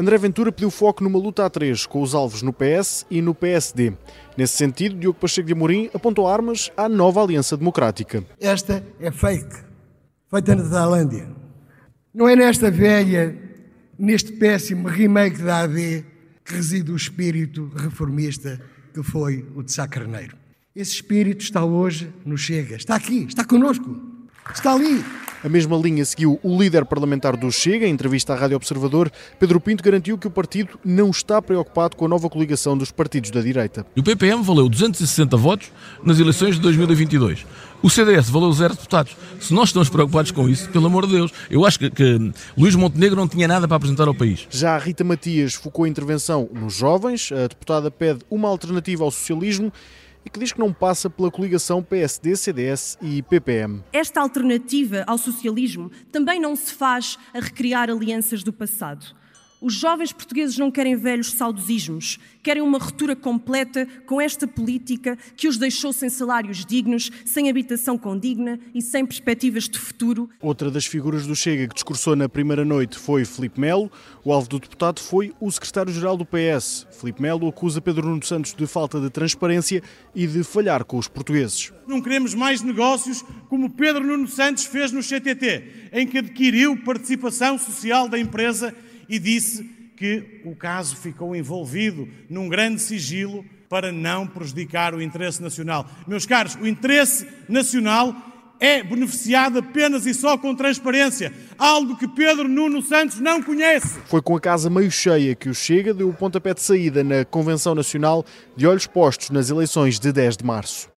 André Ventura pediu foco numa luta a três, com os alvos no PS e no PSD. Nesse sentido, Diogo Pacheco de Amorim apontou armas à nova Aliança Democrática. Esta é fake, feita na Tailândia. Não é nesta velha, neste péssimo remake da AD que reside o espírito reformista que foi o de Sá Carneiro. Esse espírito está hoje no Chega, está aqui, está connosco, está ali. A mesma linha seguiu o líder parlamentar do Chega. Em entrevista à Rádio Observador, Pedro Pinto garantiu que o partido não está preocupado com a nova coligação dos partidos da direita. O PPM valeu 260 votos nas eleições de 2022. O CDS valeu zero deputados. Se nós estamos preocupados com isso, pelo amor de Deus, eu acho que, que Luís Montenegro não tinha nada para apresentar ao país. Já a Rita Matias focou a intervenção nos jovens. A deputada pede uma alternativa ao socialismo e que diz que não passa pela coligação PSD, CDS e PPM. Esta alternativa ao socialismo também não se faz a recriar alianças do passado. Os jovens portugueses não querem velhos saudosismos, querem uma ruptura completa com esta política que os deixou sem salários dignos, sem habitação condigna e sem perspectivas de futuro. Outra das figuras do Chega que discursou na primeira noite foi Filipe Melo. O alvo do deputado foi o secretário-geral do PS. Filipe Melo acusa Pedro Nuno Santos de falta de transparência e de falhar com os portugueses. Não queremos mais negócios como Pedro Nuno Santos fez no CTT, em que adquiriu participação social da empresa e disse que o caso ficou envolvido num grande sigilo para não prejudicar o interesse nacional. Meus caros, o interesse nacional é beneficiado apenas e só com transparência, algo que Pedro Nuno Santos não conhece. Foi com a casa meio cheia que o Chega deu o pontapé de saída na Convenção Nacional de olhos postos nas eleições de 10 de março.